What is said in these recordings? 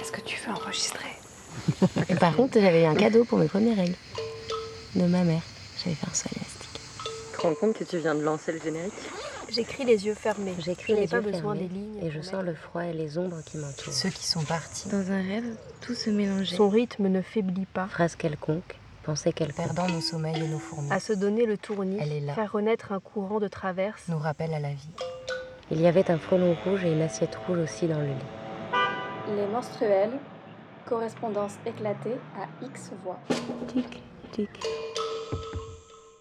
Est-ce que tu veux enregistrer Par contre, j'avais eu un cadeau pour mes premières règles de ma mère. J'avais fait un saut élastique. Tu te rends compte que tu viens de lancer le générique J'écris les yeux fermés. J'écris Je n'ai les pas yeux besoin fermés des lignes. et je sens le froid et les ombres qui m'entourent. Ceux qui sont partis. Dans un rêve, tout se mélangeait. Son rythme ne faiblit pas. Phrase quelconque, pensée quelconque. Perdant nos sommeils et nos fourmis. À se donner le tournis, Elle est là. faire renaître un courant de traverse. Nous rappelle à la vie. Il y avait un frelon rouge et une assiette rouge aussi dans le lit. Les menstruels, correspondance éclatée à X voix. Tic, tic.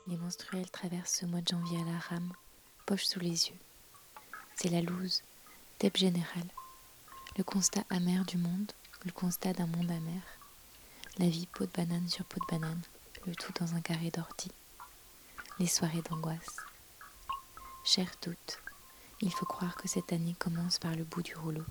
Les menstruels traversent ce mois de janvier à la rame, poche sous les yeux. C'est la loose, dep générale. Le constat amer du monde, le constat d'un monde amer. La vie peau de banane sur peau de banane, le tout dans un carré d'ortie. Les soirées d'angoisse. Cher doute, il faut croire que cette année commence par le bout du rouleau.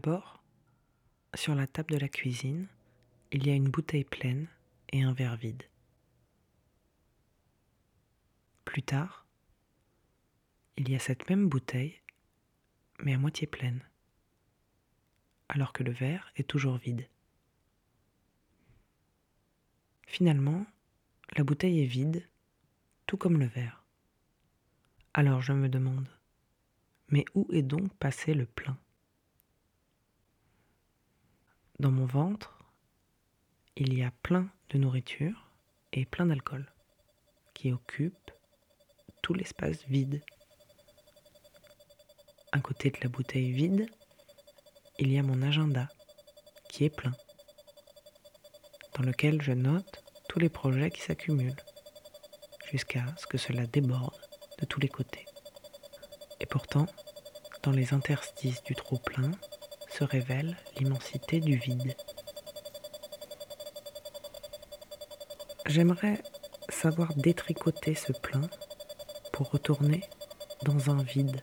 D'abord, sur la table de la cuisine, il y a une bouteille pleine et un verre vide. Plus tard, il y a cette même bouteille, mais à moitié pleine, alors que le verre est toujours vide. Finalement, la bouteille est vide, tout comme le verre. Alors je me demande, mais où est donc passé le plein? Dans mon ventre, il y a plein de nourriture et plein d'alcool qui occupent tout l'espace vide. À côté de la bouteille vide, il y a mon agenda qui est plein, dans lequel je note tous les projets qui s'accumulent, jusqu'à ce que cela déborde de tous les côtés. Et pourtant, dans les interstices du trop-plein, révèle l'immensité du vide. J'aimerais savoir détricoter ce plein pour retourner dans un vide.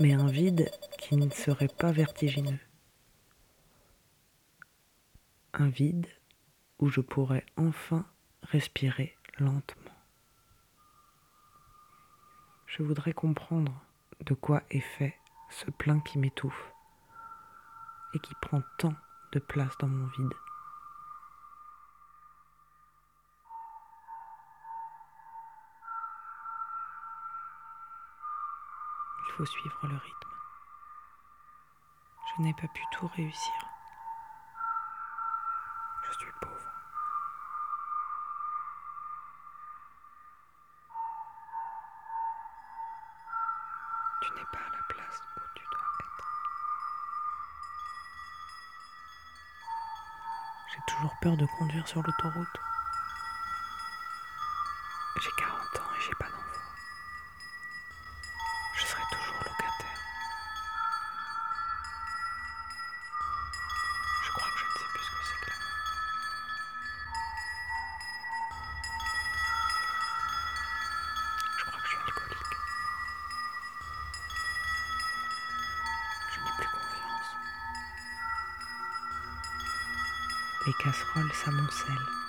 Mais un vide qui ne serait pas vertigineux. un vide où je pourrais enfin respirer lentement. Je voudrais comprendre de quoi est fait ce plein qui m'étouffe et qui prend tant de place dans mon vide. Il faut suivre le rythme. Je n'ai pas pu tout réussir. J'ai toujours peur de conduire sur l'autoroute. Les casseroles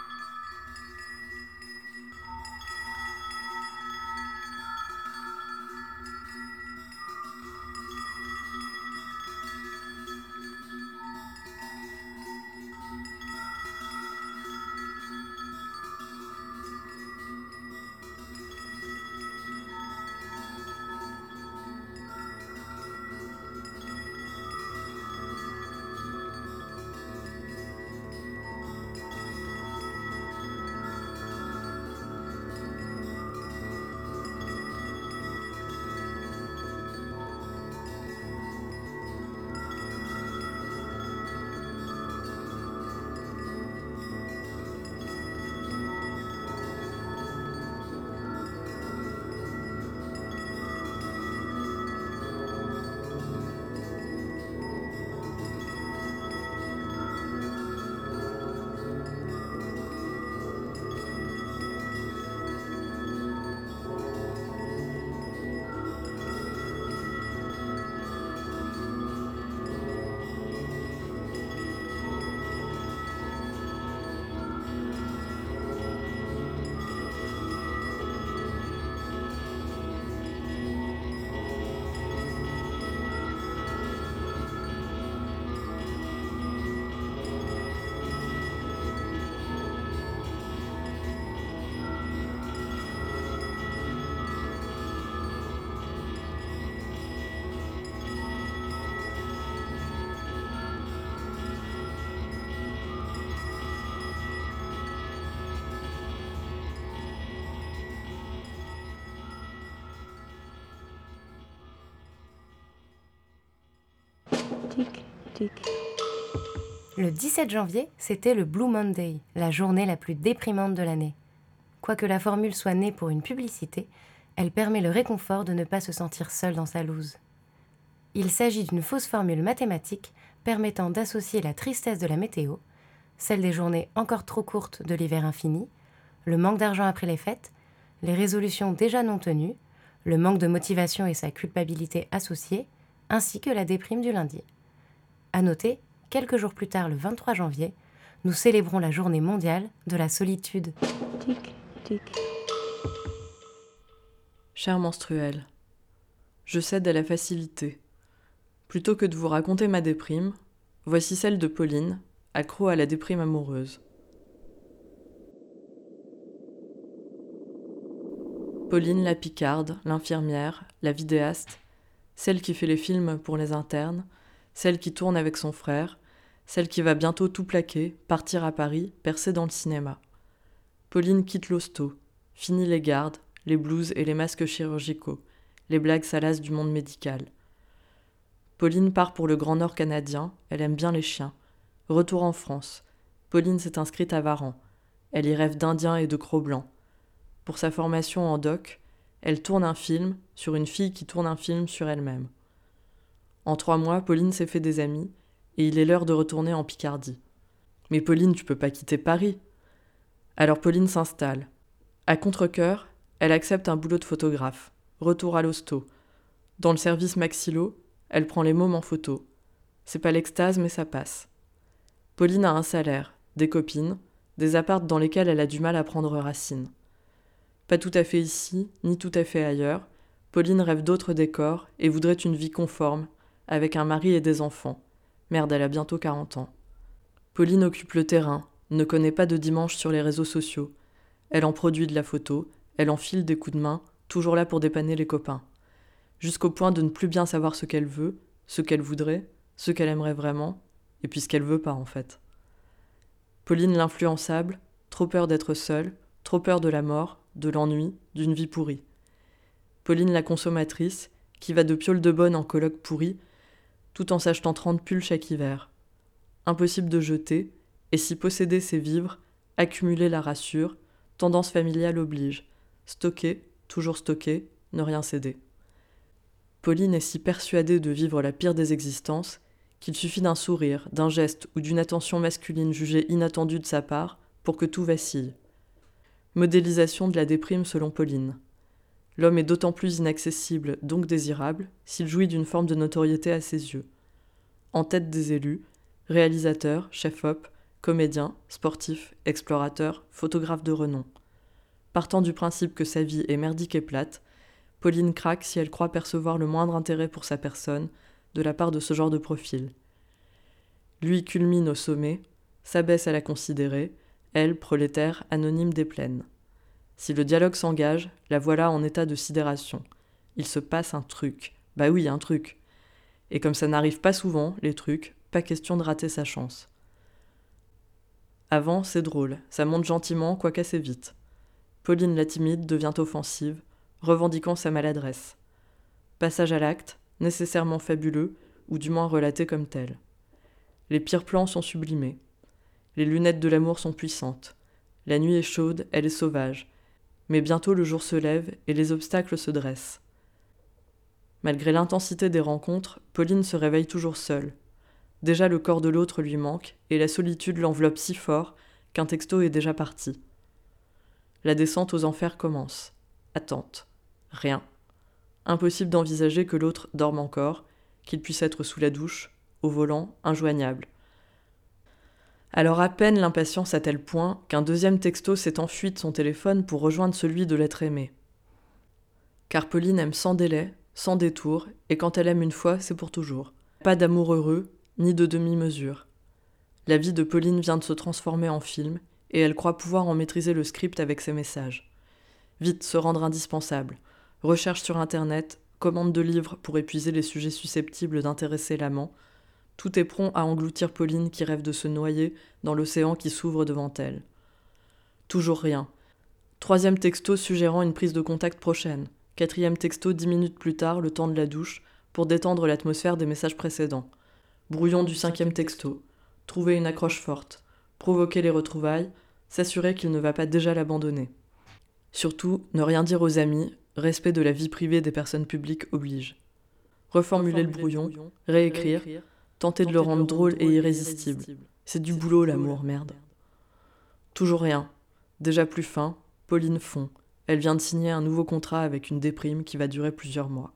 Le 17 janvier, c'était le Blue Monday, la journée la plus déprimante de l'année. Quoique la formule soit née pour une publicité, elle permet le réconfort de ne pas se sentir seul dans sa loose. Il s'agit d'une fausse formule mathématique permettant d'associer la tristesse de la météo, celle des journées encore trop courtes de l'hiver infini, le manque d'argent après les fêtes, les résolutions déjà non tenues, le manque de motivation et sa culpabilité associée, ainsi que la déprime du lundi. À noter, quelques jours plus tard, le 23 janvier, nous célébrons la journée mondiale de la solitude. Tic, tic. Cher menstruel, je cède à la facilité. Plutôt que de vous raconter ma déprime, voici celle de Pauline, accro à la déprime amoureuse. Pauline la Picarde, l'infirmière, la vidéaste, celle qui fait les films pour les internes, celle qui tourne avec son frère, celle qui va bientôt tout plaquer, partir à Paris, percer dans le cinéma. Pauline quitte l'hosto, finit les gardes, les blouses et les masques chirurgicaux, les blagues salaces du monde médical. Pauline part pour le Grand Nord canadien, elle aime bien les chiens. Retour en France. Pauline s'est inscrite à Varan. Elle y rêve d'Indiens et de Crocs blancs. Pour sa formation en doc, elle tourne un film sur une fille qui tourne un film sur elle-même. En trois mois, Pauline s'est fait des amis, et il est l'heure de retourner en Picardie. Mais Pauline, tu peux pas quitter Paris. Alors Pauline s'installe. À contre-coeur, elle accepte un boulot de photographe. Retour à l'hosto. Dans le service Maxilo, elle prend les mômes en photo. C'est pas l'extase, mais ça passe. Pauline a un salaire, des copines, des appartes dans lesquels elle a du mal à prendre racine. Pas tout à fait ici, ni tout à fait ailleurs, Pauline rêve d'autres décors et voudrait une vie conforme, avec un mari et des enfants. Merde, elle a bientôt 40 ans. Pauline occupe le terrain, ne connaît pas de dimanche sur les réseaux sociaux. Elle en produit de la photo, elle en file des coups de main, toujours là pour dépanner les copains. Jusqu'au point de ne plus bien savoir ce qu'elle veut, ce qu'elle voudrait, ce qu'elle aimerait vraiment, et puis ce qu'elle veut pas en fait. Pauline l'influençable, trop peur d'être seule, trop peur de la mort, de l'ennui, d'une vie pourrie. Pauline la consommatrice, qui va de piole de bonne en colloque pourri, tout en s'achetant 30 pulls chaque hiver. Impossible de jeter, et si posséder c'est vivre, accumuler la rassure, tendance familiale oblige. Stocker, toujours stocker, ne rien céder. Pauline est si persuadée de vivre la pire des existences qu'il suffit d'un sourire, d'un geste ou d'une attention masculine jugée inattendue de sa part pour que tout vacille. Modélisation de la déprime selon Pauline. L'homme est d'autant plus inaccessible, donc désirable, s'il jouit d'une forme de notoriété à ses yeux. En tête des élus, réalisateur, chef-op, comédien, sportif, explorateur, photographe de renom. Partant du principe que sa vie est merdique et plate, Pauline craque si elle croit percevoir le moindre intérêt pour sa personne de la part de ce genre de profil. Lui culmine au sommet, s'abaisse à la considérer, elle, prolétaire, anonyme des plaines. Si le dialogue s'engage, la voilà en état de sidération. Il se passe un truc. Bah oui, un truc. Et comme ça n'arrive pas souvent, les trucs, pas question de rater sa chance. Avant, c'est drôle, ça monte gentiment, quoique assez vite. Pauline la timide devient offensive, revendiquant sa maladresse. Passage à l'acte, nécessairement fabuleux, ou du moins relaté comme tel. Les pires plans sont sublimés. Les lunettes de l'amour sont puissantes. La nuit est chaude, elle est sauvage. Mais bientôt le jour se lève et les obstacles se dressent. Malgré l'intensité des rencontres, Pauline se réveille toujours seule. Déjà le corps de l'autre lui manque, et la solitude l'enveloppe si fort qu'un texto est déjà parti. La descente aux enfers commence. Attente. Rien. Impossible d'envisager que l'autre dorme encore, qu'il puisse être sous la douche, au volant, injoignable. Alors à peine l'impatience à tel point qu'un deuxième texto s'est enfui de son téléphone pour rejoindre celui de l'être aimé. Car Pauline aime sans délai, sans détour, et quand elle aime une fois, c'est pour toujours. Pas d'amour heureux, ni de demi-mesure. La vie de Pauline vient de se transformer en film, et elle croit pouvoir en maîtriser le script avec ses messages. Vite se rendre indispensable. Recherche sur Internet, commande de livres pour épuiser les sujets susceptibles d'intéresser l'amant, tout est prompt à engloutir Pauline qui rêve de se noyer dans l'océan qui s'ouvre devant elle. Toujours rien. Troisième texto suggérant une prise de contact prochaine. Quatrième texto dix minutes plus tard, le temps de la douche, pour détendre l'atmosphère des messages précédents. Brouillon du cinquième texto. Trouver une accroche forte. Provoquer les retrouvailles. S'assurer qu'il ne va pas déjà l'abandonner. Surtout, ne rien dire aux amis, respect de la vie privée des personnes publiques oblige. Reformuler le brouillon, réécrire, tenter de le rendre drôle et irrésistible. C'est du boulot l'amour, merde. Toujours rien. Déjà plus fin, Pauline fond. Elle vient de signer un nouveau contrat avec une déprime qui va durer plusieurs mois.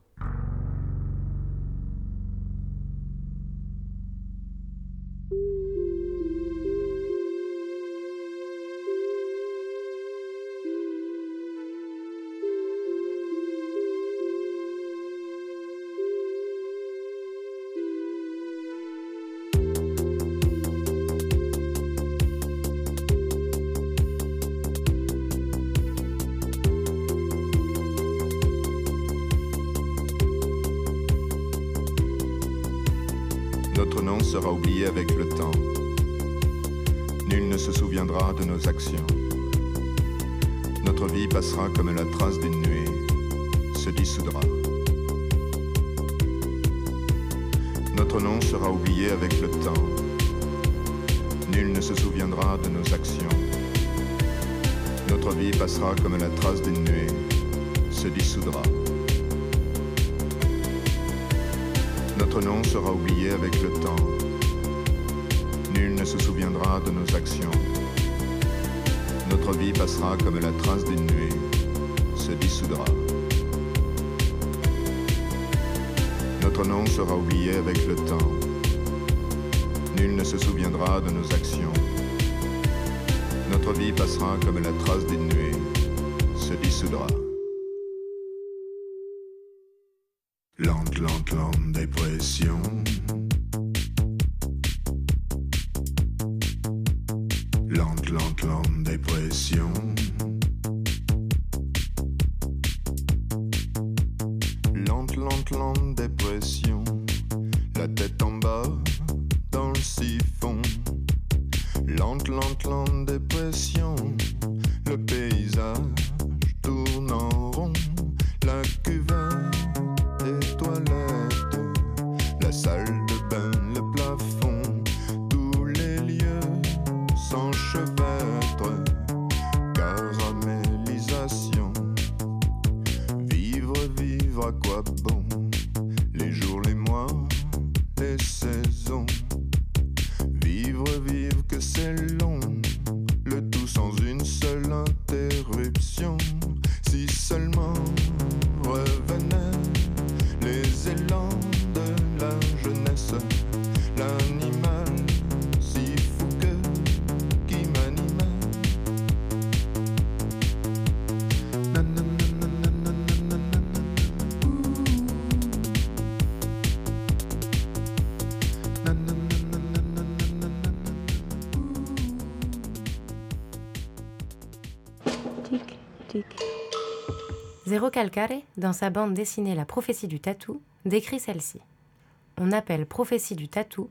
Lente, lente, lente dépression. Lente, lente, lente dépression. La tête en bas dans le siphon. Lente, lente, lente dépression. Le paysage Zéro Calcare, dans sa bande dessinée La prophétie du tatou, décrit celle-ci. On appelle prophétie du tatou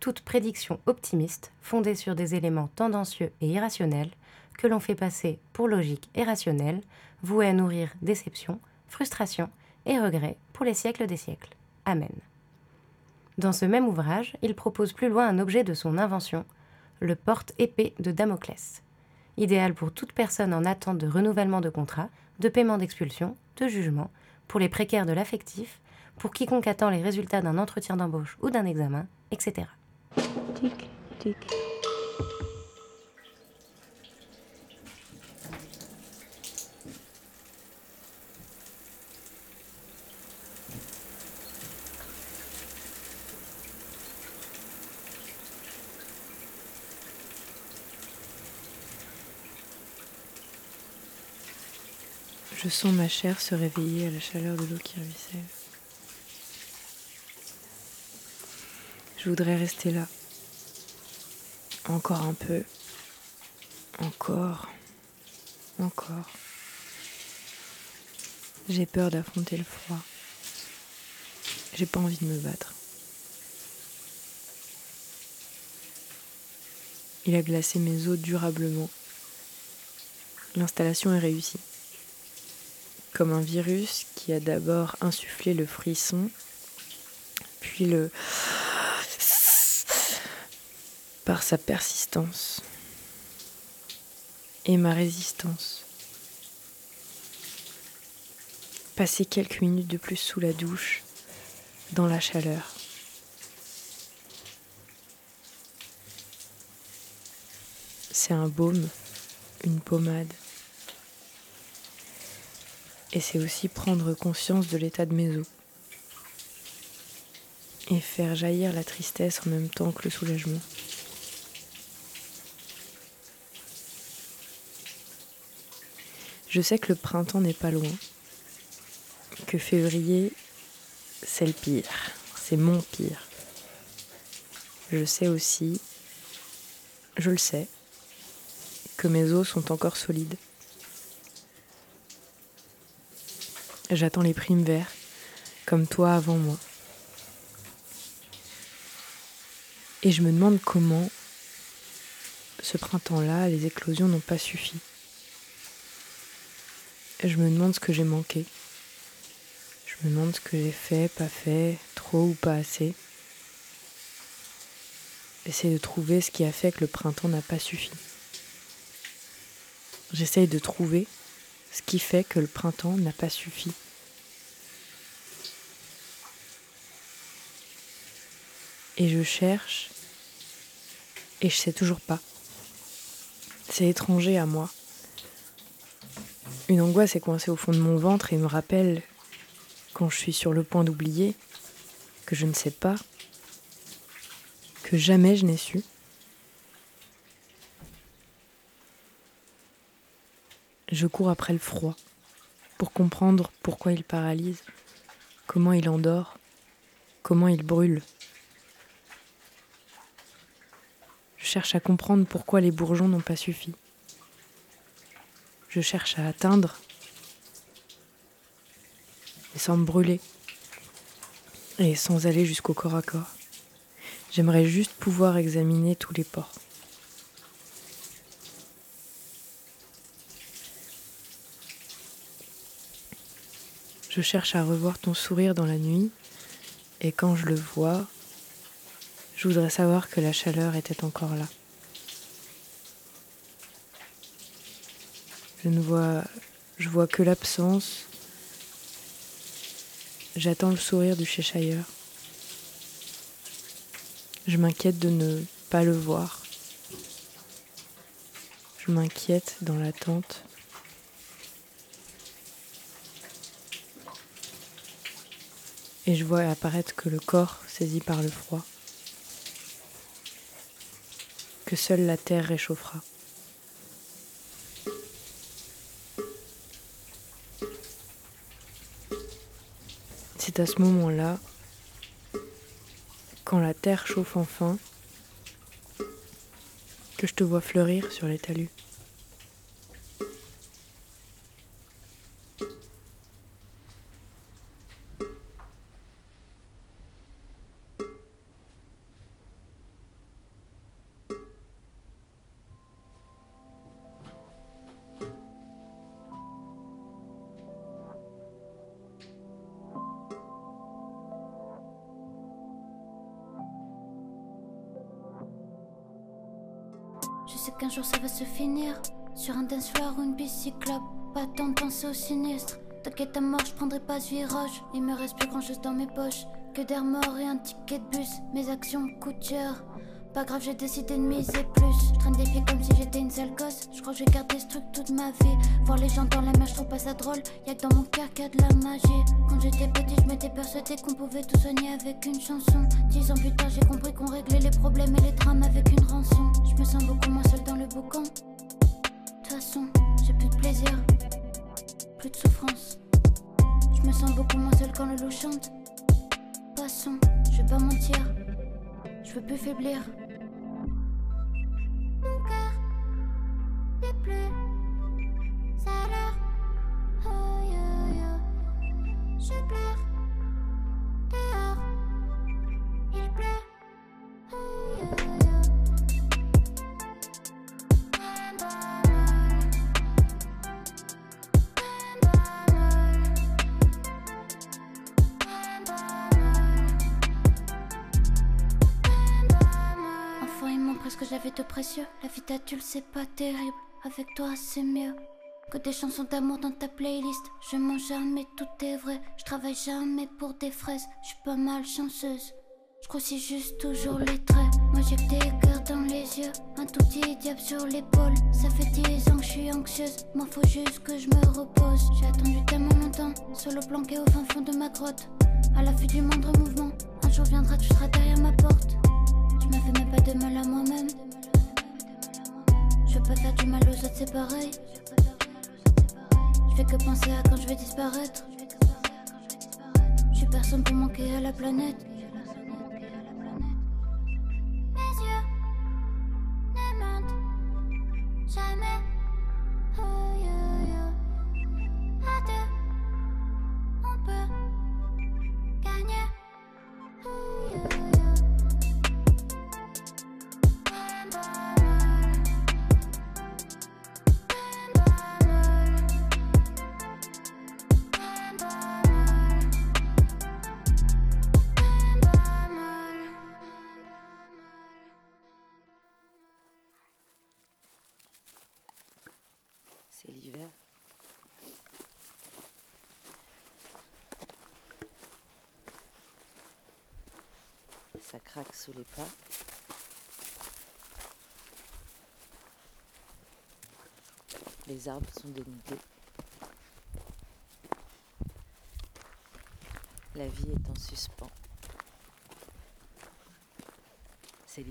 toute prédiction optimiste fondée sur des éléments tendancieux et irrationnels que l'on fait passer pour logique et rationnelle, vouée à nourrir déception, frustration et regret pour les siècles des siècles. Amen. Dans ce même ouvrage, il propose plus loin un objet de son invention, le porte-épée de Damoclès, idéal pour toute personne en attente de renouvellement de contrat, de paiement d'expulsion, de jugement, pour les précaires de l'affectif, pour quiconque attend les résultats d'un entretien d'embauche ou d'un examen, etc. sens ma chair se réveiller à la chaleur de l'eau qui ruisselle. Je voudrais rester là. Encore un peu. Encore. Encore. J'ai peur d'affronter le froid. J'ai pas envie de me battre. Il a glacé mes os durablement. L'installation est réussie. Comme un virus qui a d'abord insufflé le frisson, puis le... par sa persistance et ma résistance. Passer quelques minutes de plus sous la douche, dans la chaleur. C'est un baume, une pommade. Et c'est aussi prendre conscience de l'état de mes os. Et faire jaillir la tristesse en même temps que le soulagement. Je sais que le printemps n'est pas loin. Que février, c'est le pire. C'est mon pire. Je sais aussi, je le sais, que mes os sont encore solides. J'attends les primes verts, comme toi avant moi. Et je me demande comment, ce printemps-là, les éclosions n'ont pas suffi. Je me demande ce que j'ai manqué. Je me demande ce que j'ai fait, pas fait, trop ou pas assez. J'essaie de trouver ce qui a fait que le printemps n'a pas suffi. J'essaye de trouver ce qui fait que le printemps n'a pas suffi. Et je cherche et je sais toujours pas. C'est étranger à moi. Une angoisse est coincée au fond de mon ventre et me rappelle, quand je suis sur le point d'oublier, que je ne sais pas, que jamais je n'ai su. Je cours après le froid pour comprendre pourquoi il paralyse, comment il endort, comment il brûle. Je cherche à comprendre pourquoi les bourgeons n'ont pas suffi. Je cherche à atteindre et sans me brûler et sans aller jusqu'au corps à corps. J'aimerais juste pouvoir examiner tous les ports. Je cherche à revoir ton sourire dans la nuit et quand je le vois, je voudrais savoir que la chaleur était encore là. Je ne vois, je vois que l'absence. J'attends le sourire du Cheshire. Je m'inquiète de ne pas le voir. Je m'inquiète dans l'attente. Et je vois apparaître que le corps saisi par le froid, que seule la terre réchauffera. C'est à ce moment-là, quand la terre chauffe enfin, que je te vois fleurir sur les talus. Sinistre T'inquiète à mort, je prendrai pas ce virage Il me reste plus grand chose dans mes poches Que d'air mort et un ticket de bus Mes actions coûtent cher pas grave, j'ai décidé de miser plus. Je traîne des pieds comme si j'étais une sale gosse. Je crois que je vais garder ce truc toute ma vie. Voir les gens dans la mer, je trouve pas ça drôle. Y'a que dans mon cœur qu'il y a de la magie. Quand j'étais petit, je m'étais persuadé qu'on pouvait tout soigner avec une chanson. Dix ans plus tard, j'ai compris qu'on réglait les problèmes et les drames avec une rançon. Je me sens beaucoup moins seule dans le boucan. De toute façon, j'ai plus de plaisir, plus de souffrance. Je me sens beaucoup moins seule quand le loup chante. Passons, je vais pas mentir, je veux plus faiblir. Mon cœur n'est plus à l'heure. Oh, yo, yo. Je pleure La vie d'adulte, c'est pas terrible. Avec toi, c'est mieux. Que des chansons d'amour dans ta playlist. Je mens jamais, tout est vrai. Je travaille jamais pour des fraises. Je suis pas mal chanceuse. Je grossis juste toujours les traits. Moi j'ai que des cœurs dans les yeux. Un tout petit diable sur l'épaule. Ça fait dix ans que je suis anxieuse. Moi faut juste que je me repose. J'ai attendu tellement longtemps. Solo planqué au fin fond de ma grotte. À la vue du moindre mouvement. Un jour viendra, tu seras derrière ma porte. Je me fais même pas de mal à moi-même. Je veux pas faire du mal aux autres, c'est pareil. Je fais que penser à quand je vais disparaître. Je suis personne pour manquer à la planète. Les. Les arbres sont dénudés. La vie est en suspens. C'est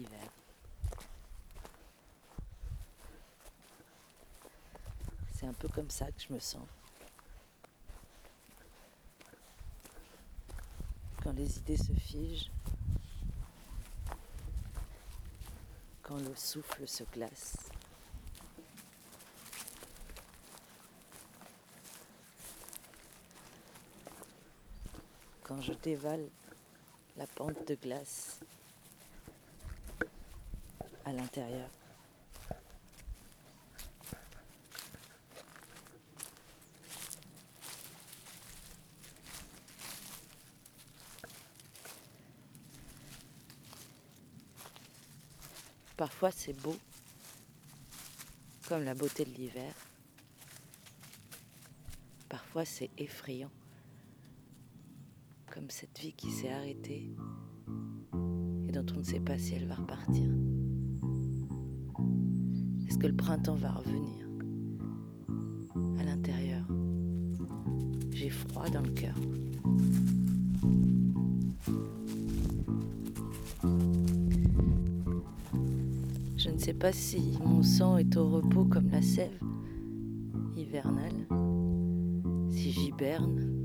C'est un peu comme ça que je me sens. Quand les idées se figent, quand le souffle se glace. Quand je dévale la pente de glace à l'intérieur. Parfois c'est beau, comme la beauté de l'hiver. Parfois c'est effrayant, comme cette vie qui s'est arrêtée et dont on ne sait pas si elle va repartir. Est-ce que le printemps va revenir À l'intérieur, j'ai froid dans le cœur. Ne sais pas si mon sang est au repos comme la sève hivernale, si j'hiberne,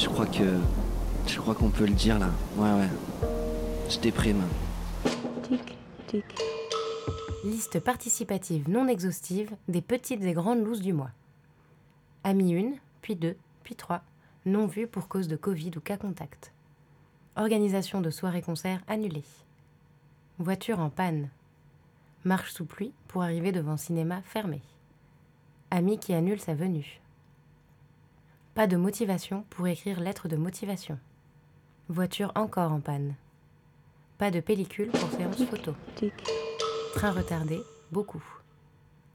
je crois que. Je crois qu'on peut le dire là. Ouais, ouais. Je déprime. Tic, tic. Liste participative non exhaustive des petites et grandes looses du mois. Ami 1, puis 2, puis 3, non vus pour cause de Covid ou cas contact. Organisation de soirées-concerts annulée. Voiture en panne. Marche sous pluie pour arriver devant cinéma fermé. Ami qui annule sa venue. Pas de motivation pour écrire lettre de motivation. Voiture encore en panne. Pas de pellicule pour séance photo. Train retardé, beaucoup.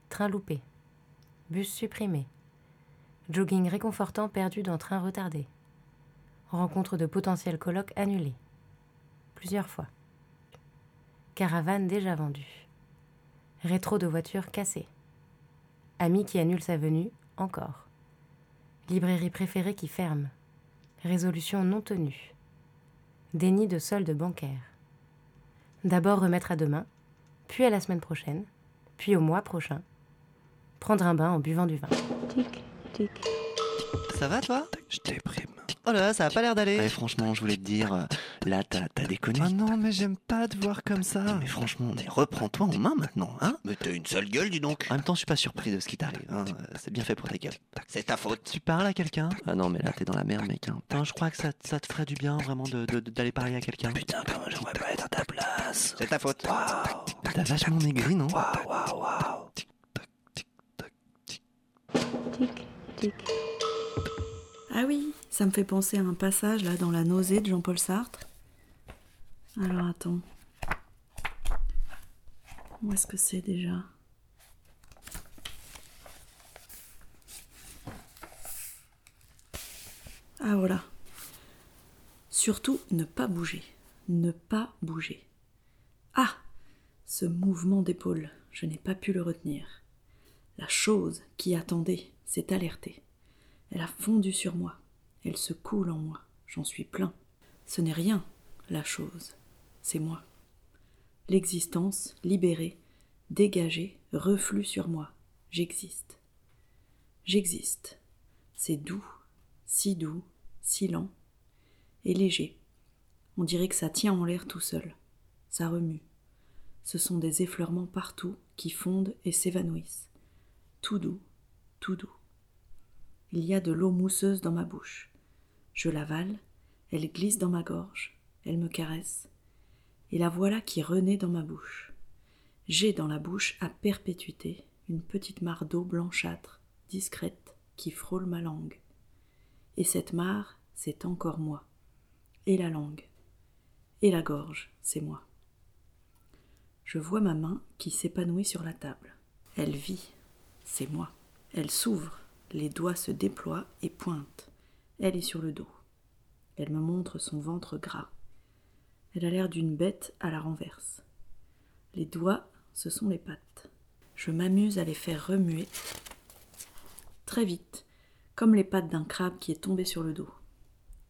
Train loupé. Bus supprimé. Jogging réconfortant perdu dans train retardé. Rencontre de potentiels colloques annulée. Plusieurs fois. Caravane déjà vendue. Rétro de voiture cassée. Ami qui annule sa venue, encore. Librairie préférée qui ferme. Résolution non tenue. Déni de solde bancaire. D'abord remettre à demain, puis à la semaine prochaine, puis au mois prochain. Prendre un bain en buvant du vin. Tic, tic. Ça va toi? Je déprime. Oh là, ça a pas l'air d'aller. Ouais, franchement, je voulais te dire, euh, là, t'as t'as déconné. Ah non, mais j'aime pas te voir comme ça. Mais franchement, mais reprends-toi en main maintenant, hein Mais t'as une sale gueule, dis donc. En même temps, je suis pas surpris de ce qui t'arrive. Hein. euh, C'est bien fait pour ta gueule. C'est ta faute. Tu parles à quelqu'un Ah non, mais là, t'es dans la merde, mec. Hein. Putain, je crois que ça, ça te ferait du bien, vraiment, d'aller de, d'aller parler à quelqu'un. Putain, comment j'aimerais pas être à ta place. C'est ta faute. T'as vachement maigri, non Waouh, waouh, waouh. Tic, tic. Ah oui, ça me fait penser à un passage là dans La nausée de Jean-Paul Sartre. Alors attends. Où est-ce que c'est déjà? Ah voilà. Surtout ne pas bouger. Ne pas bouger. Ah Ce mouvement d'épaule, je n'ai pas pu le retenir. La chose qui attendait s'est alertée. Elle a fondu sur moi. Elle se coule en moi. J'en suis plein. Ce n'est rien, la chose. C'est moi. L'existence, libérée, dégagée, reflue sur moi. J'existe. J'existe. C'est doux, si doux, si lent et léger. On dirait que ça tient en l'air tout seul. Ça remue. Ce sont des effleurements partout qui fondent et s'évanouissent. Tout doux, tout doux. Il y a de l'eau mousseuse dans ma bouche. Je l'avale, elle glisse dans ma gorge, elle me caresse, et la voilà qui renaît dans ma bouche. J'ai dans la bouche à perpétuité une petite mare d'eau blanchâtre, discrète, qui frôle ma langue. Et cette mare, c'est encore moi. Et la langue. Et la gorge, c'est moi. Je vois ma main qui s'épanouit sur la table. Elle vit, c'est moi. Elle s'ouvre, les doigts se déploient et pointent. Elle est sur le dos. Elle me montre son ventre gras. Elle a l'air d'une bête à la renverse. Les doigts, ce sont les pattes. Je m'amuse à les faire remuer très vite, comme les pattes d'un crabe qui est tombé sur le dos.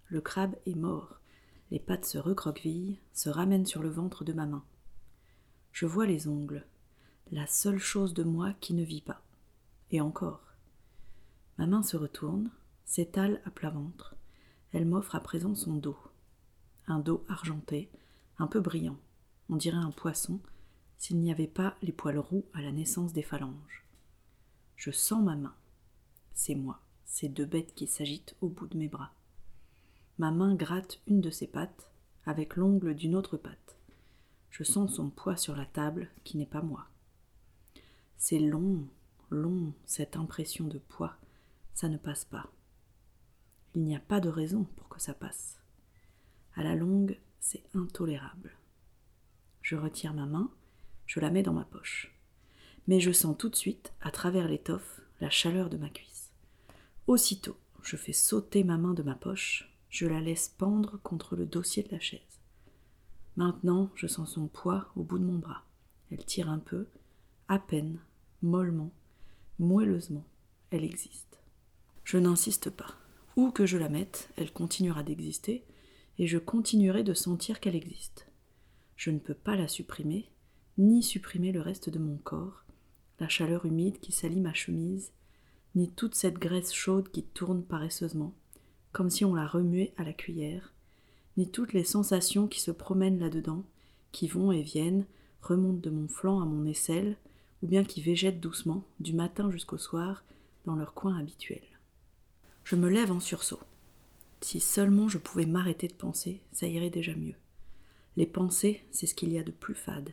Le crabe est mort. Les pattes se recroquevillent, se ramènent sur le ventre de ma main. Je vois les ongles, la seule chose de moi qui ne vit pas. Et encore. Ma main se retourne, s'étale à plat ventre. Elle m'offre à présent son dos. Un dos argenté, un peu brillant. On dirait un poisson s'il n'y avait pas les poils roux à la naissance des phalanges. Je sens ma main. C'est moi, ces deux bêtes qui s'agitent au bout de mes bras. Ma main gratte une de ses pattes avec l'ongle d'une autre patte. Je sens son poids sur la table qui n'est pas moi. C'est long, long, cette impression de poids. Ça ne passe pas. Il n'y a pas de raison pour que ça passe. À la longue, c'est intolérable. Je retire ma main, je la mets dans ma poche. Mais je sens tout de suite, à travers l'étoffe, la chaleur de ma cuisse. Aussitôt, je fais sauter ma main de ma poche, je la laisse pendre contre le dossier de la chaise. Maintenant, je sens son poids au bout de mon bras. Elle tire un peu, à peine, mollement, moelleusement. Elle existe. Je n'insiste pas. Où que je la mette, elle continuera d'exister, et je continuerai de sentir qu'elle existe. Je ne peux pas la supprimer, ni supprimer le reste de mon corps, la chaleur humide qui salit ma chemise, ni toute cette graisse chaude qui tourne paresseusement, comme si on la remuait à la cuillère, ni toutes les sensations qui se promènent là-dedans, qui vont et viennent, remontent de mon flanc à mon aisselle, ou bien qui végètent doucement, du matin jusqu'au soir, dans leur coin habituel. Je me lève en sursaut. Si seulement je pouvais m'arrêter de penser, ça irait déjà mieux. Les pensées, c'est ce qu'il y a de plus fade.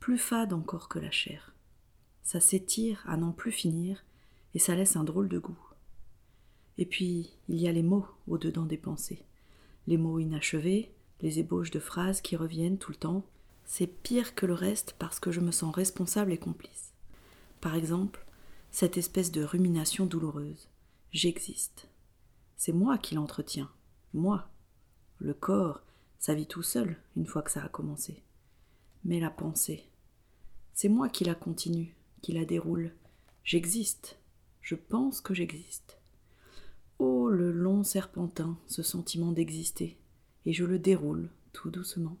Plus fade encore que la chair. Ça s'étire à n'en plus finir, et ça laisse un drôle de goût. Et puis, il y a les mots au-dedans des pensées. Les mots inachevés, les ébauches de phrases qui reviennent tout le temps. C'est pire que le reste parce que je me sens responsable et complice. Par exemple, cette espèce de rumination douloureuse. J'existe. C'est moi qui l'entretiens. Moi. Le corps, ça vit tout seul une fois que ça a commencé. Mais la pensée, c'est moi qui la continue, qui la déroule. J'existe. Je pense que j'existe. Oh, le long serpentin, ce sentiment d'exister, et je le déroule tout doucement.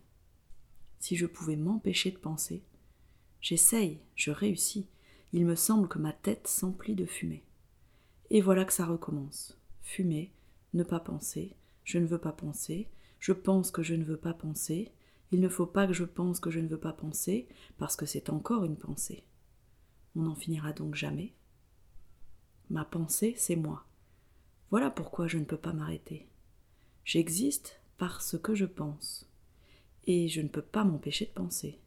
Si je pouvais m'empêcher de penser, j'essaye, je réussis, il me semble que ma tête s'emplit de fumée. Et voilà que ça recommence. Fumer, ne pas penser, je ne veux pas penser, je pense que je ne veux pas penser, il ne faut pas que je pense que je ne veux pas penser, parce que c'est encore une pensée. On n'en finira donc jamais. Ma pensée, c'est moi. Voilà pourquoi je ne peux pas m'arrêter. J'existe parce que je pense. Et je ne peux pas m'empêcher de penser.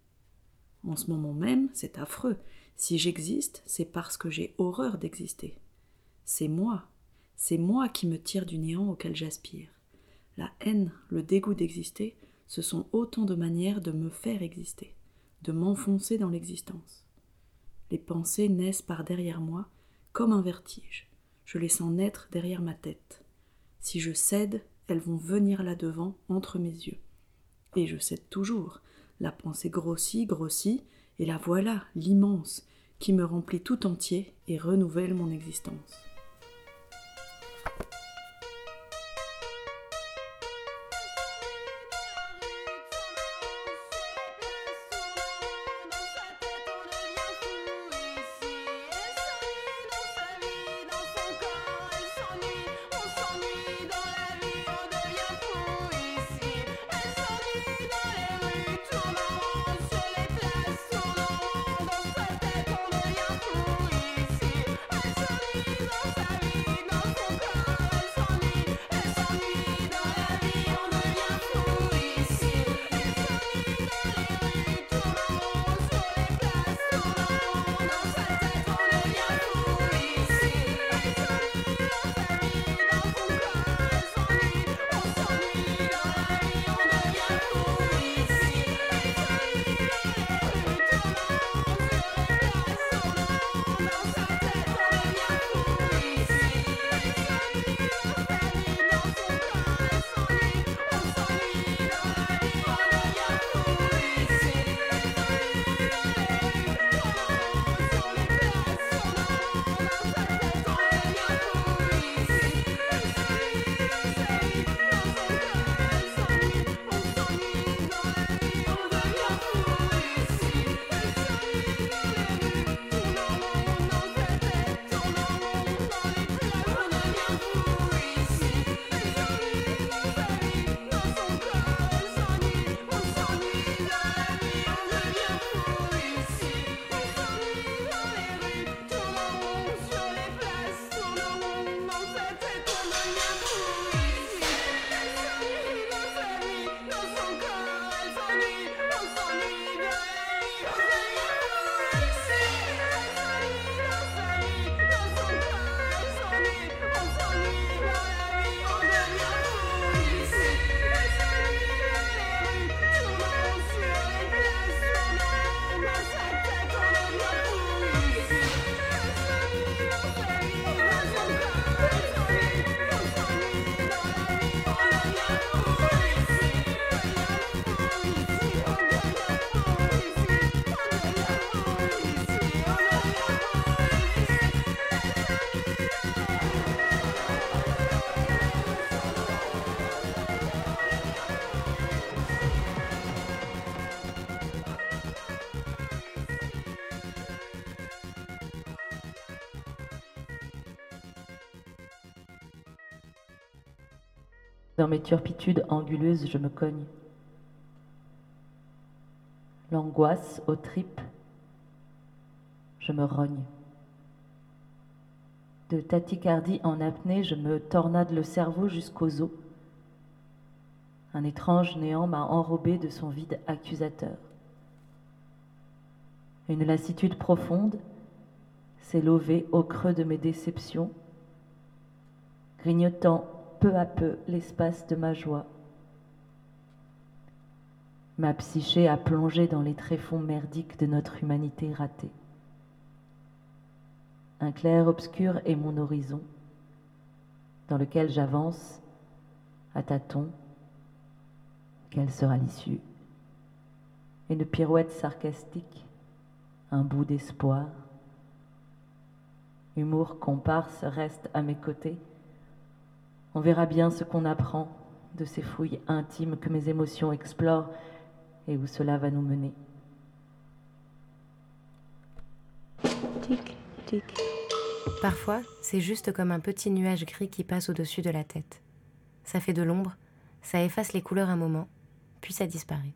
En ce moment même, c'est affreux. Si j'existe, c'est parce que j'ai horreur d'exister. C'est moi. C'est moi qui me tire du néant auquel j'aspire. La haine, le dégoût d'exister, ce sont autant de manières de me faire exister, de m'enfoncer dans l'existence. Les pensées naissent par derrière moi comme un vertige je les sens naître derrière ma tête. Si je cède, elles vont venir là devant, entre mes yeux. Et je cède toujours. La pensée grossit, grossit, et la voilà, l'immense, qui me remplit tout entier et renouvelle mon existence. Mes turpitudes anguleuses, je me cogne. L'angoisse aux tripes, je me rogne. De tachycardie en apnée, je me tornade le cerveau jusqu'aux os. Un étrange néant m'a enrobé de son vide accusateur. Une lassitude profonde s'est levée au creux de mes déceptions, grignotant peu à peu l'espace de ma joie. Ma psyché a plongé dans les tréfonds merdiques de notre humanité ratée. Un clair obscur est mon horizon, dans lequel j'avance à tâtons. Quelle sera l'issue Une pirouette sarcastique, un bout d'espoir. Humour comparse reste à mes côtés. On verra bien ce qu'on apprend de ces fouilles intimes que mes émotions explorent et où cela va nous mener. Tic, tic. Parfois, c'est juste comme un petit nuage gris qui passe au-dessus de la tête. Ça fait de l'ombre, ça efface les couleurs un moment, puis ça disparaît.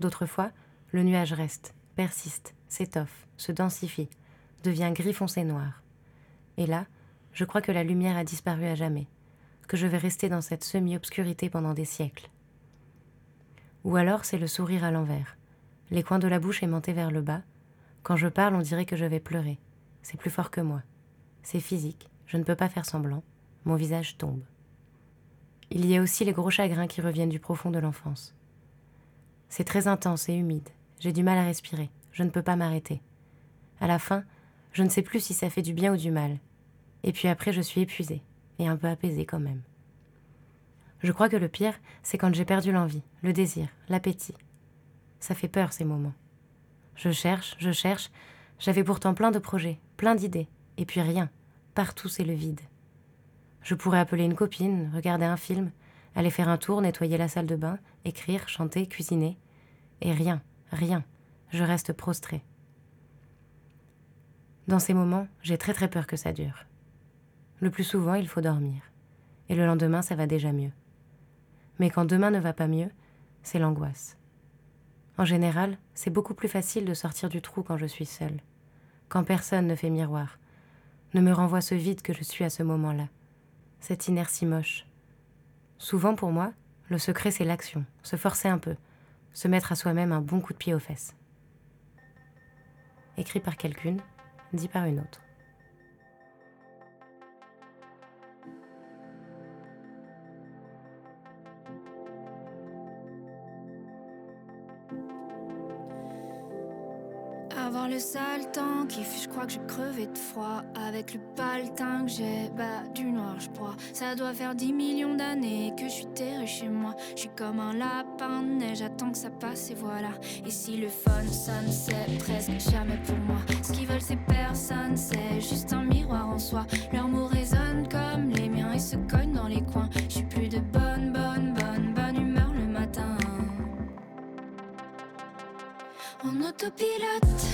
D'autres fois, le nuage reste, persiste, s'étoffe, se densifie, devient gris foncé noir. Et là, je crois que la lumière a disparu à jamais, que je vais rester dans cette semi-obscurité pendant des siècles. Ou alors c'est le sourire à l'envers, les coins de la bouche aimantés vers le bas. Quand je parle, on dirait que je vais pleurer. C'est plus fort que moi. C'est physique, je ne peux pas faire semblant. Mon visage tombe. Il y a aussi les gros chagrins qui reviennent du profond de l'enfance. C'est très intense et humide. J'ai du mal à respirer. Je ne peux pas m'arrêter. À la fin, je ne sais plus si ça fait du bien ou du mal. Et puis après, je suis épuisée et un peu apaisée quand même. Je crois que le pire, c'est quand j'ai perdu l'envie, le désir, l'appétit. Ça fait peur ces moments. Je cherche, je cherche. J'avais pourtant plein de projets, plein d'idées. Et puis rien. Partout c'est le vide. Je pourrais appeler une copine, regarder un film, aller faire un tour, nettoyer la salle de bain, écrire, chanter, cuisiner. Et rien, rien. Je reste prostrée. Dans ces moments, j'ai très très peur que ça dure. Le plus souvent, il faut dormir. Et le lendemain, ça va déjà mieux. Mais quand demain ne va pas mieux, c'est l'angoisse. En général, c'est beaucoup plus facile de sortir du trou quand je suis seule, quand personne ne fait miroir, ne me renvoie ce vide que je suis à ce moment-là, cette inertie moche. Souvent pour moi, le secret c'est l'action, se forcer un peu, se mettre à soi-même un bon coup de pied aux fesses. Écrit par quelqu'une, dit par une autre. Le sale temps qui je crois que j'ai crevé de froid. Avec le paletin que j'ai, bah du noir je crois. Ça doit faire 10 millions d'années que je suis terré chez moi. Je suis comme un lapin de neige, j'attends que ça passe et voilà. Et si le fun sonne, c'est presque jamais pour moi. Ce qu'ils veulent, c'est personne, c'est juste un miroir en soi. Leurs mots résonnent comme les miens et se cognent dans les coins. Je plus de bonne, bonne, bonne, bonne humeur le matin. En autopilote,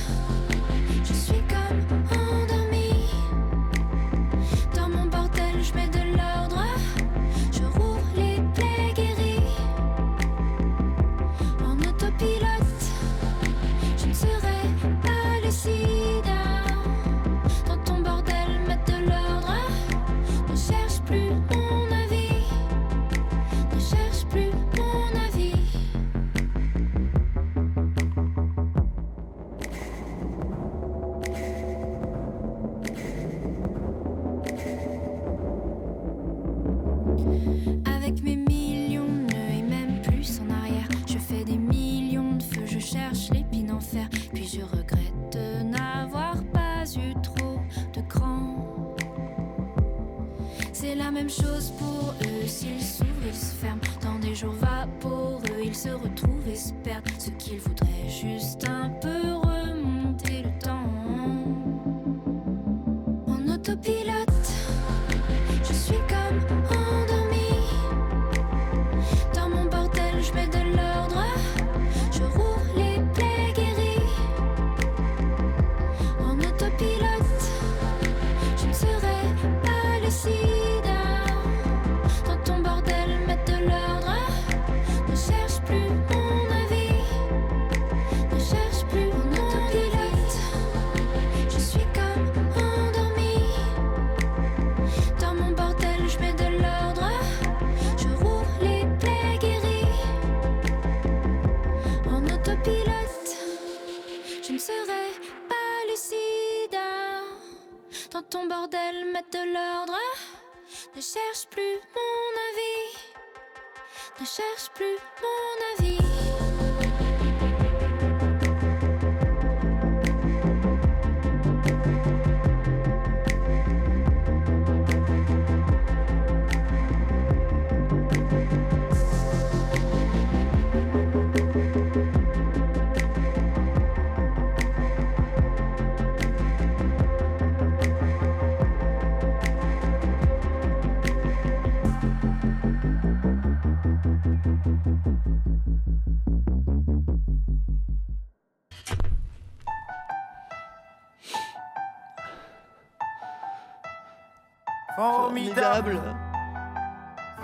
Formidable.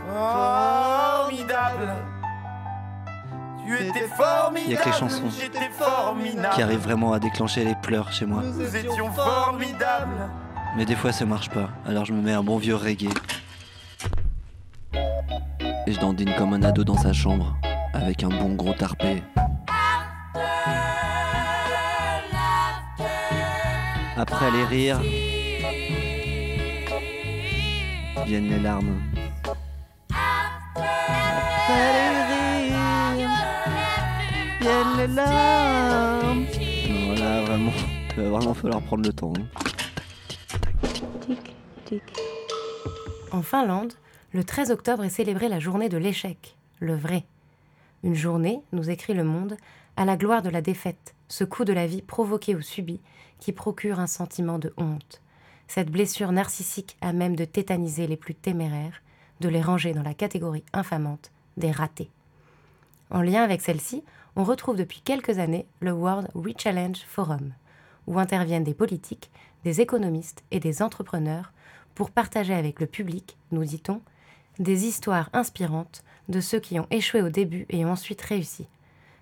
Formidable. Tu étais formidable. Il y a que les chansons J'étais formidable. qui arrivent vraiment à déclencher les pleurs chez moi. Nous étions formidables. Mais des fois ça marche pas, alors je me mets un bon vieux reggae. Et je dandine comme un ado dans sa chambre, avec un bon gros tarpé. Après les rires, viennent les larmes. Viennent les larmes. Non, là vraiment, il va vraiment falloir prendre le temps. hein. En Finlande, le 13 octobre est célébrée la journée de l'échec, le vrai. Une journée, nous écrit Le Monde, à la gloire de la défaite, ce coup de la vie provoqué ou subi qui procure un sentiment de honte. Cette blessure narcissique à même de tétaniser les plus téméraires, de les ranger dans la catégorie infamante des ratés. En lien avec celle-ci, on retrouve depuis quelques années le World Rechallenge Forum, où interviennent des politiques, des économistes et des entrepreneurs pour partager avec le public, nous dit-on, des histoires inspirantes de ceux qui ont échoué au début et ont ensuite réussi,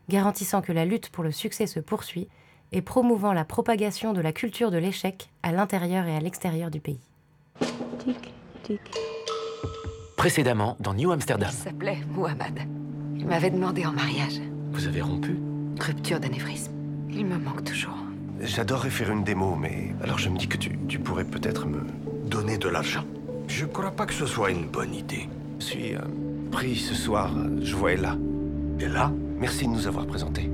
garantissant que la lutte pour le succès se poursuit et promouvant la propagation de la culture de l'échec à l'intérieur et à l'extérieur du pays. Tic, tic. Précédemment, dans New Amsterdam. Il s'appelait Mohamed. Il m'avait demandé en mariage. Vous avez rompu? Rupture d'anévrisme. Il me manque toujours. J'adorerais faire une démo, mais alors je me dis que tu, tu pourrais peut-être me donner de l'argent. Je crois pas que ce soit une bonne idée. Je suis euh, pris ce soir, je vois Ella. Ella? Merci de nous avoir présentés.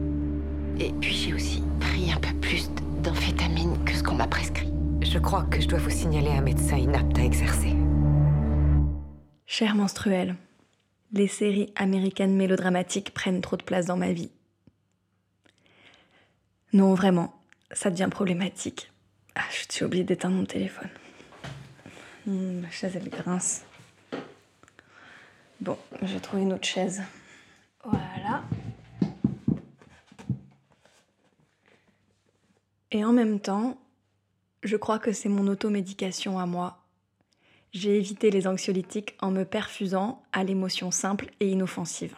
Et puis j'ai aussi pris un peu plus d'amphétamine que ce qu'on m'a prescrit. Je crois que je dois vous signaler un médecin inapte à exercer. Cher menstruel, les séries américaines mélodramatiques prennent trop de place dans ma vie. Non, vraiment, ça devient problématique. Ah, je suis obligée d'éteindre mon téléphone. Hmm, ma chaise, elle grince. Bon, je vais trouver une autre chaise. Voilà. Et en même temps, je crois que c'est mon automédication à moi. J'ai évité les anxiolytiques en me perfusant à l'émotion simple et inoffensive.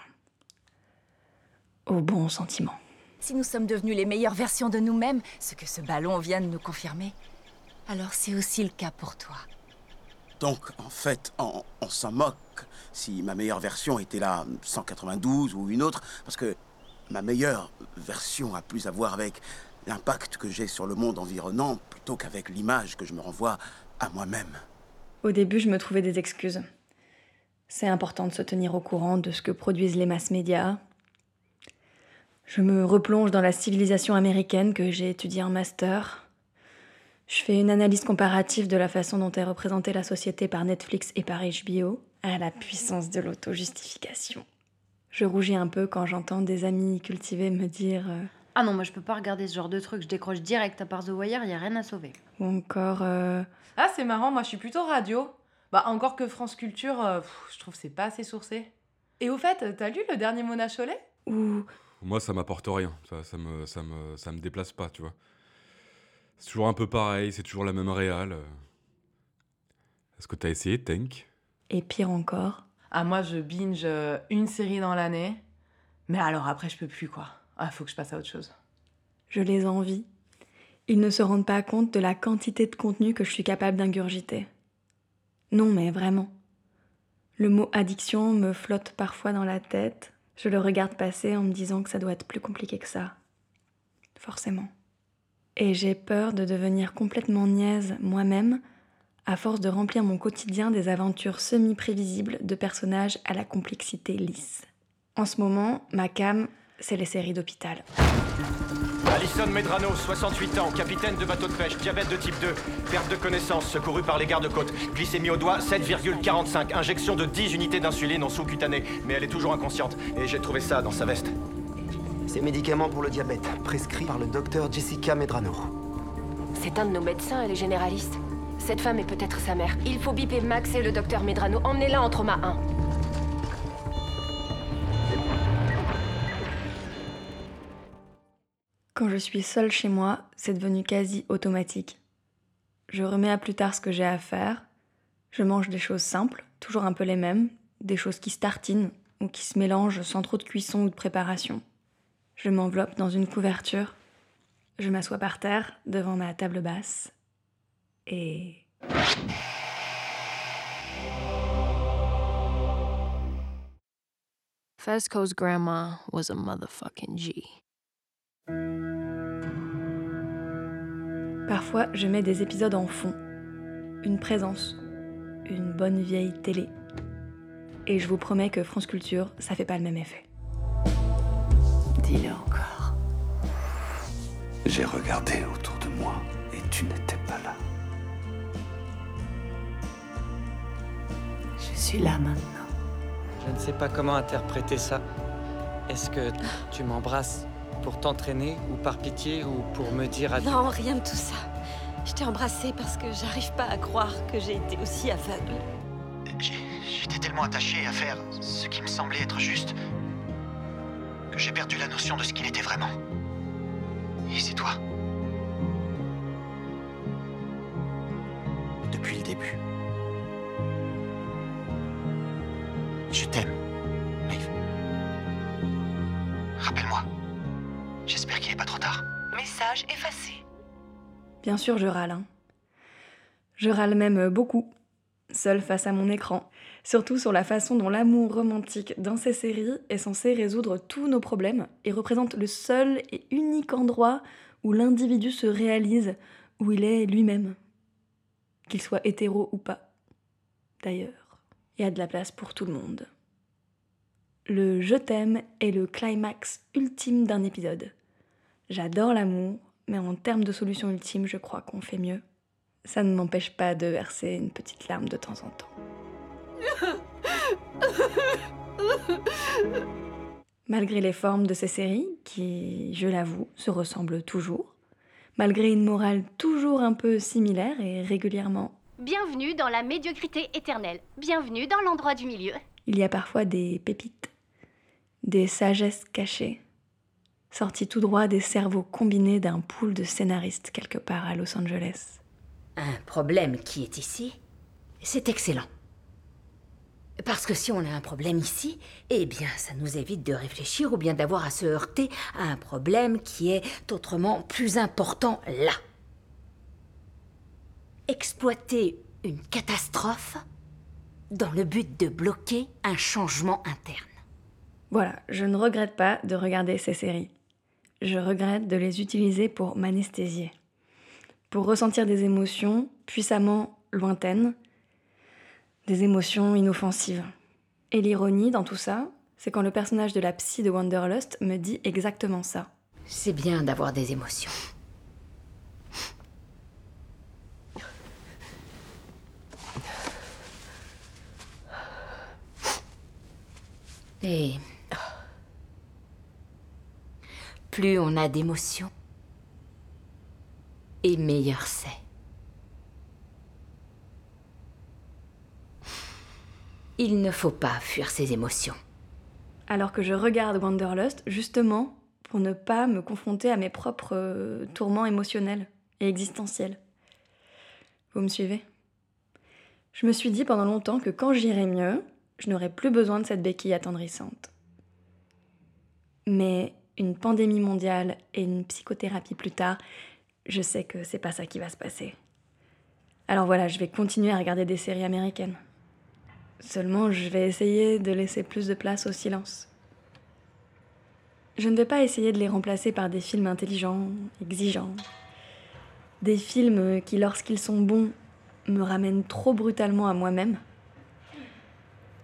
Au bon sentiment. Si nous sommes devenus les meilleures versions de nous-mêmes, ce que ce ballon vient de nous confirmer, alors c'est aussi le cas pour toi. Donc, en fait, on, on s'en moque si ma meilleure version était là 192 ou une autre, parce que ma meilleure version a plus à voir avec l'impact que j'ai sur le monde environnant plutôt qu'avec l'image que je me renvoie à moi-même. Au début, je me trouvais des excuses. C'est important de se tenir au courant de ce que produisent les masses médias. Je me replonge dans la civilisation américaine que j'ai étudiée en master. Je fais une analyse comparative de la façon dont est représentée la société par Netflix et par HBO, à la puissance de l'auto-justification. Je rougis un peu quand j'entends des amis cultivés me dire euh, Ah non, moi je peux pas regarder ce genre de truc, je décroche direct à part The Wire, y a rien à sauver. ou encore euh, Ah, c'est marrant, moi je suis plutôt radio. Bah, encore que France Culture, euh, pff, je trouve c'est pas assez sourcé. Et au fait, t'as lu le dernier Mona Chollet? ou Moi, ça m'apporte rien. Ça, ça, me, ça, me, ça me déplace pas, tu vois. C'est toujours un peu pareil, c'est toujours la même réal. euh. Est-ce que t'as essayé Tank? Et pire encore, Ah, moi je binge une série dans l'année. Mais alors après, je peux plus quoi. Ah, faut que je passe à autre chose. je les envie. Ils ne se rendent pas compte de la quantité de contenu que je suis capable d'ingurgiter. Non, mais vraiment. Le mot addiction me flotte parfois dans la tête. Je le regarde passer en me disant que ça doit être plus compliqué que ça. Forcément. Et j'ai peur de devenir complètement niaise moi-même à force de remplir mon quotidien des aventures semi-prévisibles de personnages à la complexité lisse. En ce moment, ma cam, c'est les séries d'hôpital. Alison Medrano, 68 ans, capitaine de bateau de pêche, diabète de type 2, perte de connaissance, secouru par les gardes-côtes, glycémie au doigt 7,45, injection de 10 unités d'insuline en sous-cutanée, mais elle est toujours inconsciente, et j'ai trouvé ça dans sa veste. Ces médicaments pour le diabète, prescrits par le docteur Jessica Medrano. C'est un de nos médecins, elle est généraliste. Cette femme est peut-être sa mère. Il faut biper Max et le docteur Medrano. Emmenez-la en trauma 1. Quand je suis seule chez moi, c'est devenu quasi automatique. Je remets à plus tard ce que j'ai à faire. Je mange des choses simples, toujours un peu les mêmes, des choses qui se tartinent ou qui se mélangent sans trop de cuisson ou de préparation. Je m'enveloppe dans une couverture. Je m'assois par terre devant ma table basse et Fesco's grandma was a motherfucking G. Parfois, je mets des épisodes en fond. Une présence. Une bonne vieille télé. Et je vous promets que France Culture, ça fait pas le même effet. Dis-le encore. J'ai regardé autour de moi et tu n'étais pas là. Je suis là maintenant. Je ne sais pas comment interpréter ça. Est-ce que tu m'embrasses? Pour t'entraîner ou par pitié ou pour me dire adieu Non, rien de tout ça. Je t'ai embrassé parce que j'arrive pas à croire que j'ai été aussi aveugle. J'étais tellement attaché à faire ce qui me semblait être juste que j'ai perdu la notion de ce qu'il était vraiment. Et c'est toi. Depuis le début. Je t'aime, Effacé. Bien sûr, je râle. hein. Je râle même beaucoup, seule face à mon écran. Surtout sur la façon dont l'amour romantique dans ces séries est censé résoudre tous nos problèmes et représente le seul et unique endroit où l'individu se réalise, où il est lui-même. Qu'il soit hétéro ou pas. D'ailleurs, il y a de la place pour tout le monde. Le je t'aime est le climax ultime d'un épisode. J'adore l'amour, mais en termes de solution ultime, je crois qu'on fait mieux. Ça ne m'empêche pas de verser une petite larme de temps en temps. Malgré les formes de ces séries, qui, je l'avoue, se ressemblent toujours, malgré une morale toujours un peu similaire et régulièrement, Bienvenue dans la médiocrité éternelle. Bienvenue dans l'endroit du milieu. il y a parfois des pépites, des sagesses cachées, sorties tout droit des cerveaux combinés d'un pool de scénaristes quelque part à Los Angeles. Un problème qui est ici, c'est excellent. Parce que si on a un problème ici, eh bien, ça nous évite de réfléchir ou bien d'avoir à se heurter à un problème qui est autrement plus important là. Exploiter une catastrophe dans le but de bloquer un changement interne. Voilà, je ne regrette pas de regarder ces séries. Je regrette de les utiliser pour m'anesthésier, pour ressentir des émotions puissamment lointaines, des émotions inoffensives. Et l'ironie dans tout ça, c'est quand le personnage de la psy de Wanderlust me dit exactement ça. C'est bien d'avoir des émotions. Et plus on a d'émotions, et meilleur c'est. Il ne faut pas fuir ses émotions. Alors que je regarde Wanderlust justement pour ne pas me confronter à mes propres euh, tourments émotionnels et existentiels. Vous me suivez? Je me suis dit pendant longtemps que quand j'irai mieux, je n'aurai plus besoin de cette béquille attendrissante. Mais une pandémie mondiale et une psychothérapie plus tard, je sais que c'est pas ça qui va se passer. Alors voilà, je vais continuer à regarder des séries américaines. Seulement, je vais essayer de laisser plus de place au silence. Je ne vais pas essayer de les remplacer par des films intelligents, exigeants. Des films qui, lorsqu'ils sont bons, me ramènent trop brutalement à moi-même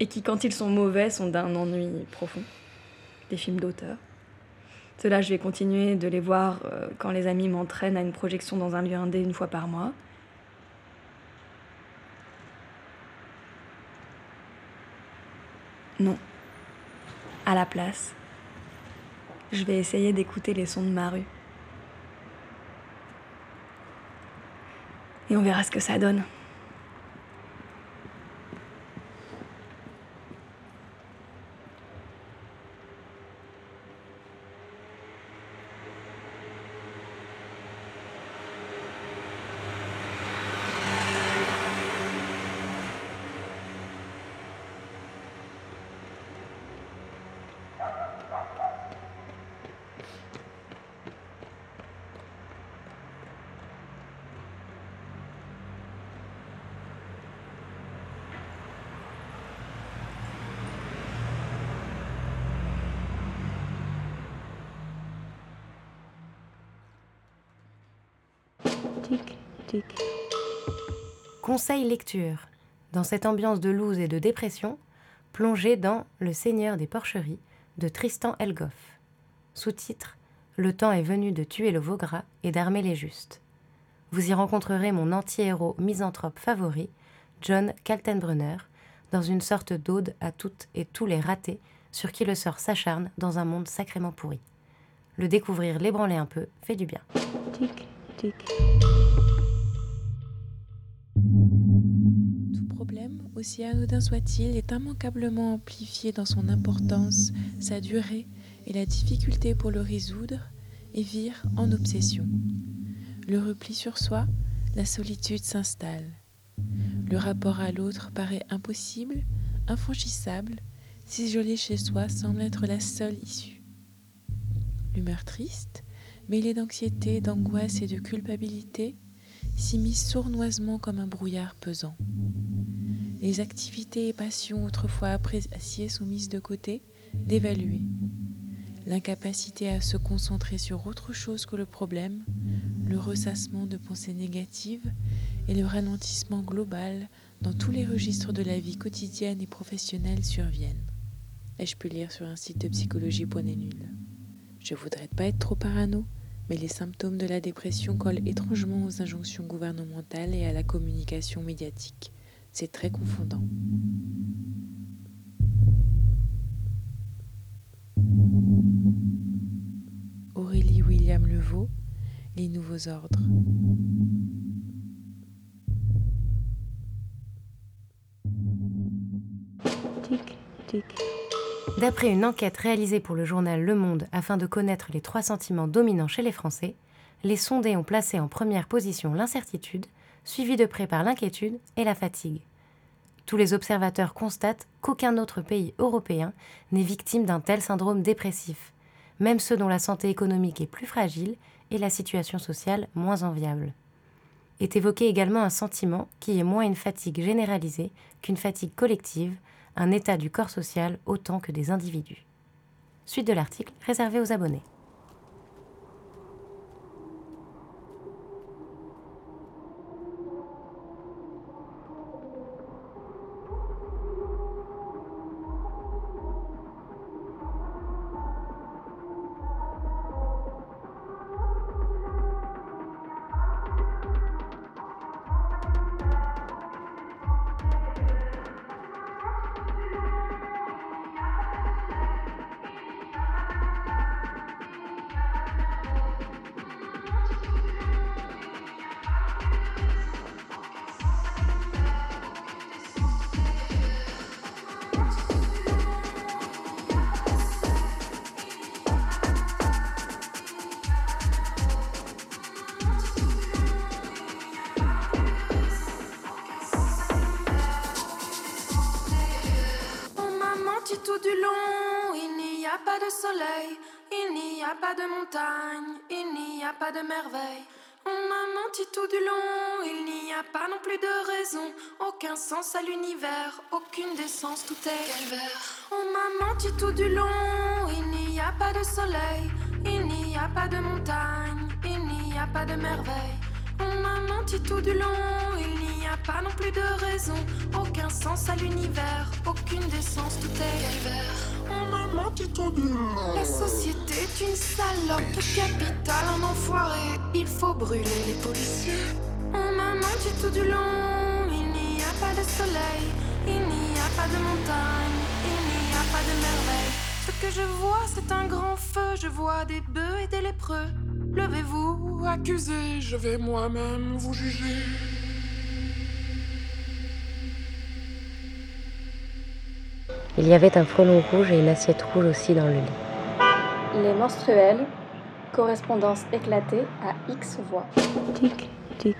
et qui, quand ils sont mauvais, sont d'un ennui profond. Des films d'auteur. Cela, je vais continuer de les voir euh, quand les amis m'entraînent à une projection dans un lieu indé une fois par mois. Non. À la place, je vais essayer d'écouter les sons de ma rue. Et on verra ce que ça donne. Tic, tic. Conseil lecture. Dans cette ambiance de loose et de dépression, plongez dans Le Seigneur des Porcheries de Tristan Elgoff. Sous-titre Le temps est venu de tuer le veau gras et d'armer les justes. Vous y rencontrerez mon anti-héros misanthrope favori, John Kaltenbrunner, dans une sorte d'ode à toutes et tous les ratés sur qui le sort s'acharne dans un monde sacrément pourri. Le découvrir, l'ébranler un peu, fait du bien. Tic, tic. Aussi anodin soit-il, est immanquablement amplifié dans son importance, sa durée et la difficulté pour le résoudre, et vire en obsession. Le repli sur soi, la solitude s'installe. Le rapport à l'autre paraît impossible, infranchissable, s'isoler chez soi semble être la seule issue. L'humeur triste, mêlée d'anxiété, d'angoisse et de culpabilité, s'immisce sournoisement comme un brouillard pesant. Les activités et passions autrefois appréciées sont mises de côté, dévaluées. L'incapacité à se concentrer sur autre chose que le problème, le ressassement de pensées négatives et le ralentissement global dans tous les registres de la vie quotidienne et professionnelle surviennent. Ai-je pu lire sur un site de psychologie.net nul Je voudrais pas être trop parano, mais les symptômes de la dépression collent étrangement aux injonctions gouvernementales et à la communication médiatique. C'est très confondant. Aurélie William Levaux, Les Nouveaux Ordres. Tic, tic. D'après une enquête réalisée pour le journal Le Monde afin de connaître les trois sentiments dominants chez les Français, les sondés ont placé en première position l'incertitude, suivie de près par l'inquiétude et la fatigue. Tous les observateurs constatent qu'aucun autre pays européen n'est victime d'un tel syndrome dépressif, même ceux dont la santé économique est plus fragile et la situation sociale moins enviable. Est évoqué également un sentiment qui est moins une fatigue généralisée qu'une fatigue collective, un état du corps social autant que des individus. Suite de l'article réservé aux abonnés. Pas de montagne, il n'y a pas de merveille. On m'a menti tout du long, il n'y a pas non plus de raison, aucun sens à l'univers, aucune décence, tout est calvaire. On m'a menti tout du long, il n'y a pas de soleil, il n'y a pas de montagne, il n'y a pas de merveille. On m'a menti tout du long. Il n'y a pas non plus de raison. Aucun sens à l'univers. Aucune décence, tout est vert. La société est une salope. Le capital, un enfoiré. Il faut brûler les policiers. On m'a menti tout du long. Il n'y a pas de soleil. Il n'y a pas de montagne. Il n'y a pas de merveille. Ce que je vois, c'est un grand feu. Je vois des bœufs et des lépreux. Levez-vous, accusez, je vais moi-même vous juger. Il y avait un frelon rouge et une assiette rouge aussi dans le lit. Les menstruels, correspondance éclatée à X voix. Tic, tic.